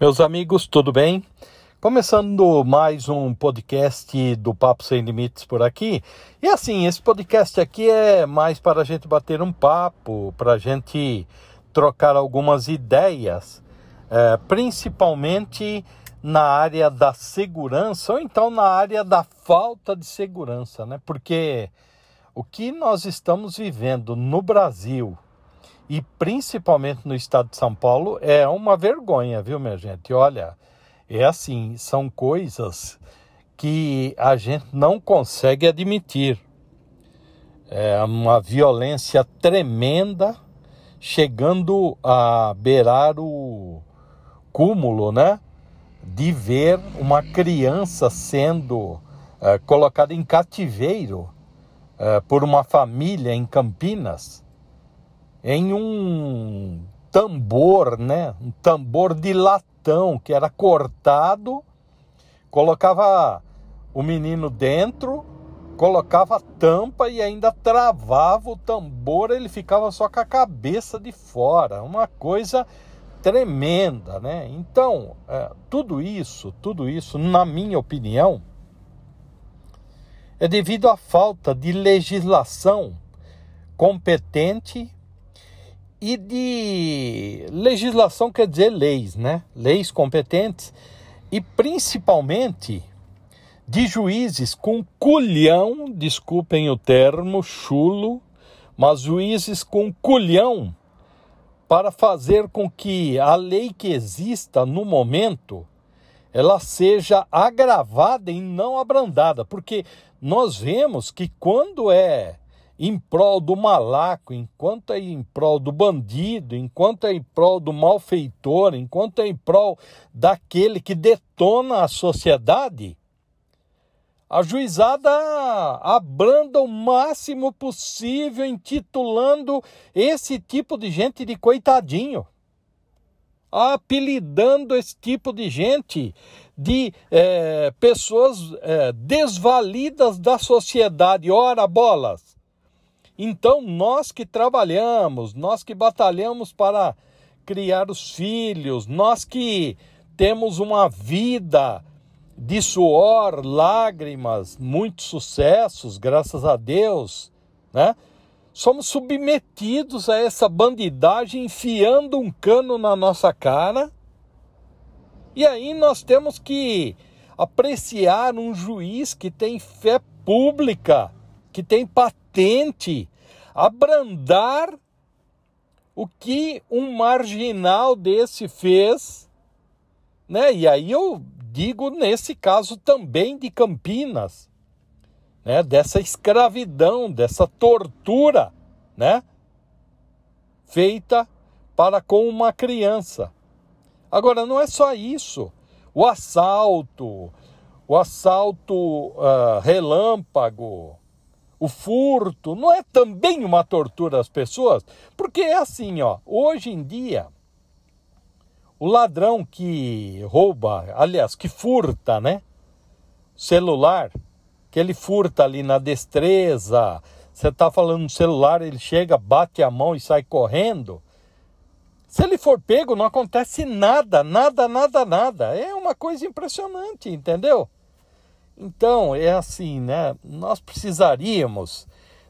Meus amigos, tudo bem? Começando mais um podcast do Papo Sem Limites por aqui. E assim, esse podcast aqui é mais para a gente bater um papo, para a gente trocar algumas ideias, é, principalmente na área da segurança ou então na área da falta de segurança, né? Porque o que nós estamos vivendo no Brasil e principalmente no estado de São Paulo, é uma vergonha, viu, minha gente? Olha, é assim, são coisas que a gente não consegue admitir. É uma violência tremenda, chegando a beirar o cúmulo, né? De ver uma criança sendo é, colocada em cativeiro é, por uma família em Campinas em um tambor, né? Um tambor de latão que era cortado, colocava o menino dentro, colocava a tampa e ainda travava o tambor, ele ficava só com a cabeça de fora, uma coisa tremenda, né? Então, é, tudo isso, tudo isso, na minha opinião, é devido à falta de legislação competente e de legislação quer dizer leis, né? Leis competentes e principalmente de juízes com culhão, desculpem o termo, chulo, mas juízes com culhão para fazer com que a lei que exista no momento ela seja agravada e não abrandada, porque nós vemos que quando é em prol do malaco, enquanto é em prol do bandido, enquanto é em prol do malfeitor, enquanto é em prol daquele que detona a sociedade, a juizada abranda o máximo possível, intitulando esse tipo de gente de coitadinho, apelidando esse tipo de gente de é, pessoas é, desvalidas da sociedade. Ora, bolas! Então, nós que trabalhamos, nós que batalhamos para criar os filhos, nós que temos uma vida de suor, lágrimas, muitos sucessos, graças a Deus, né? Somos submetidos a essa bandidagem enfiando um cano na nossa cara. E aí nós temos que apreciar um juiz que tem fé pública, que tem patente, abrandar o que um marginal desse fez, né? E aí eu digo nesse caso também de Campinas, né? Dessa escravidão, dessa tortura, né? Feita para com uma criança. Agora não é só isso. O assalto, o assalto uh, relâmpago, o furto, não é também uma tortura às pessoas? Porque é assim, ó, hoje em dia, o ladrão que rouba, aliás, que furta, né? Celular, que ele furta ali na destreza, você está falando no celular, ele chega, bate a mão e sai correndo. Se ele for pego, não acontece nada, nada, nada, nada. É uma coisa impressionante, entendeu? Então, é assim, né? Nós precisaríamos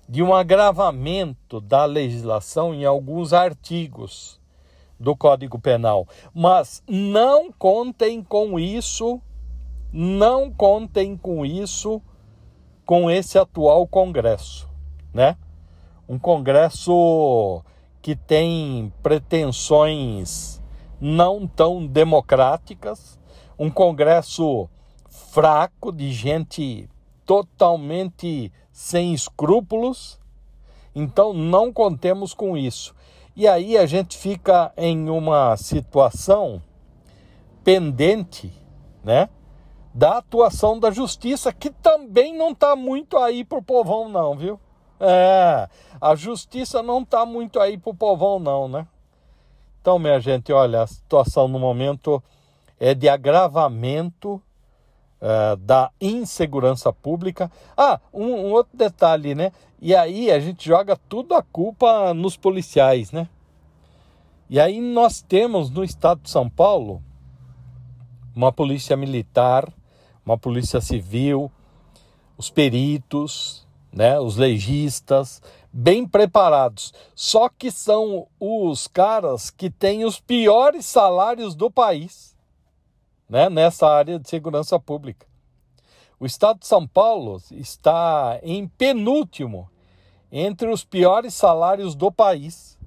de um agravamento da legislação em alguns artigos do Código Penal. Mas não contem com isso, não contem com isso com esse atual Congresso, né? Um Congresso que tem pretensões não tão democráticas, um Congresso fraco, de gente totalmente sem escrúpulos. Então não contemos com isso. E aí a gente fica em uma situação pendente, né? Da atuação da justiça, que também não está muito aí pro povão, não, viu? É, a justiça não está muito aí pro povão, não, né? Então, minha gente, olha, a situação no momento é de agravamento uh, da insegurança pública. Ah, um, um, outro detalhe, né? E aí a gente joga tudo a culpa nos policiais, né? E aí nós temos no estado de São Paulo uma polícia militar, uma polícia civil, os peritos, né, os legistas, bem preparados. Só que são os caras que têm os piores salários do país, né, nessa área de segurança pública. O estado de São Paulo está em penúltimo entre os piores salários do país.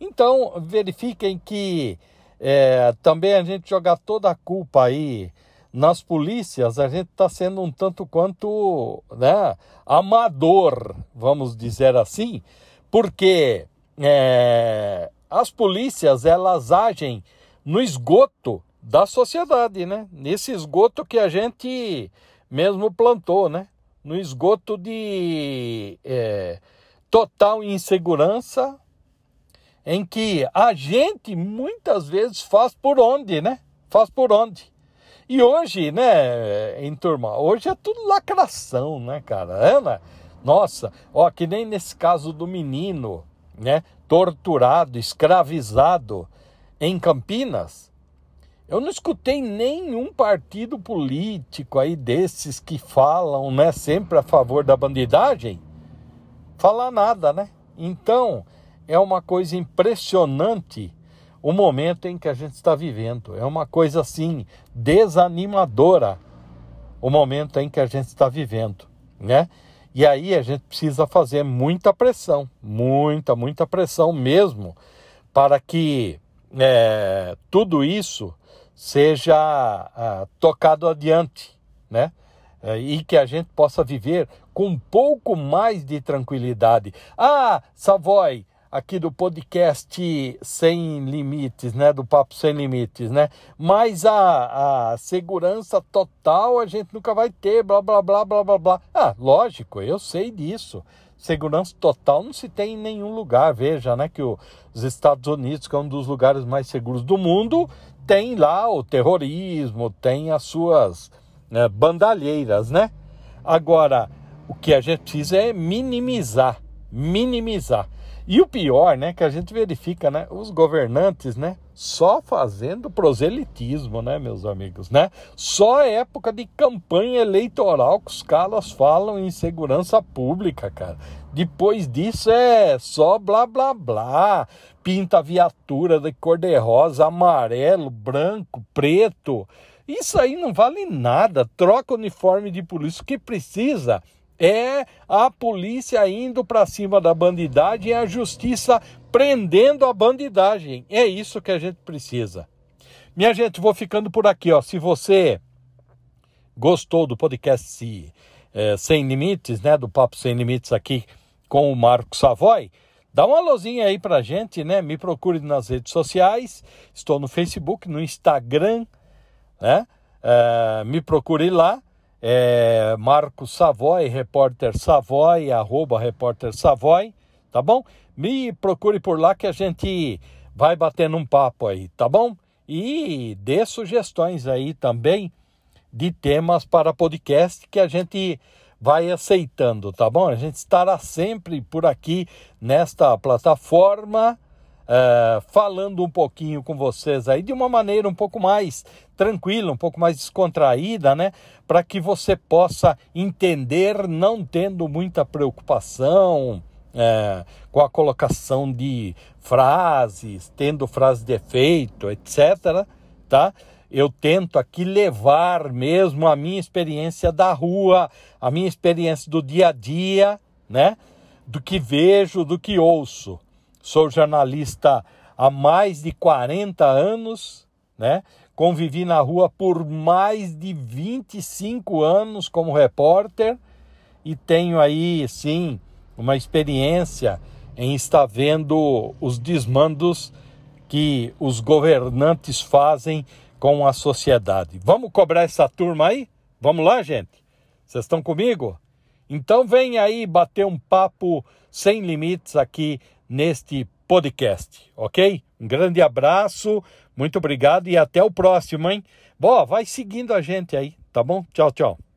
Então, verifiquem que é, também a gente jogar toda a culpa aí nas polícias, a gente está sendo um tanto quanto né, amador, vamos dizer assim, porque é, as polícias elas agem no esgoto da sociedade, né? Nesse esgoto que a gente mesmo plantou, né? No esgoto de é, total insegurança, em que a gente muitas vezes faz por onde, né? Faz por onde. E hoje, né, em turma, hoje é tudo lacração, né, cara? É, né? Nossa, ó, que nem nesse caso do menino, né, torturado, escravizado em Campinas. Eu não escutei nenhum partido político aí desses que falam, né, sempre a favor da bandidagem, falar nada, né? Então, é uma coisa impressionante o momento em que a gente está vivendo. É uma coisa assim desanimadora o momento em que a gente está vivendo, né? E aí a gente precisa fazer muita pressão, muita, muita pressão mesmo, para que é, tudo isso seja uh, tocado adiante, né? Uh, e que a gente possa viver com um pouco mais de tranquilidade. Ah, Savoy, aqui do podcast Sem Limites, né? Do Papo Sem Limites, né? Mas a, a segurança total a gente nunca vai ter, blá, blá, blá, blá, blá, blá. Ah, lógico, eu sei disso. Segurança total não se tem em nenhum lugar. Veja, né? Que os Estados Unidos, que é um dos lugares mais seguros do mundo, tem lá o terrorismo, tem as suas né, bandalheiras, né? Agora, o que a gente precisa é minimizar, minimizar. E o pior, né, que a gente verifica, né, os governantes, né, só fazendo proselitismo, né, meus amigos, né? Só época de campanha eleitoral que os caras falam em segurança pública, cara. Depois disso é só blá blá blá. Pinta viatura de cor de rosa, amarelo, branco, preto. Isso aí não vale nada. Troca o uniforme de polícia. O que precisa é a polícia indo para cima da bandidagem e a justiça prendendo a bandidagem. É isso que a gente precisa. Minha gente, vou ficando por aqui. Ó. Se você gostou do podcast é, Sem Limites, né, do Papo Sem Limites aqui com o Marco Savoy, dá uma luzinha aí pra gente, né? Me procure nas redes sociais. Estou no Facebook, no Instagram, né? É, me procure lá é Marcos Savoy, repórter Savoy, arroba repórter Savoy, tá bom? Me procure por lá que a gente vai batendo um papo aí, tá bom? E dê sugestões aí também de temas para podcast que a gente vai aceitando, tá bom? A gente estará sempre por aqui nesta plataforma uh, falando um pouquinho com vocês aí de uma maneira um pouco mais tranquila, um pouco mais descontraída, né? Para que você possa entender, não tendo muita preocupação é, com a colocação de frases, tendo frase de efeito, etc. Tá? Eu tento aqui levar mesmo a minha experiência da rua, a minha experiência do dia a dia, né? Do que vejo, do que ouço. Sou jornalista há mais de 40 anos, né? Convivi na rua por mais de 25 anos como repórter e tenho aí, sim, uma experiência em estar vendo os desmandos que os governantes fazem com a sociedade. Vamos cobrar essa turma aí? Vamos lá, gente? Vocês estão comigo? Então vem aí bater um papo sem limites aqui neste podcast, ok? Um grande abraço, muito obrigado e até o próximo, hein? Bom, vai seguindo a gente aí, tá bom? Tchau, tchau.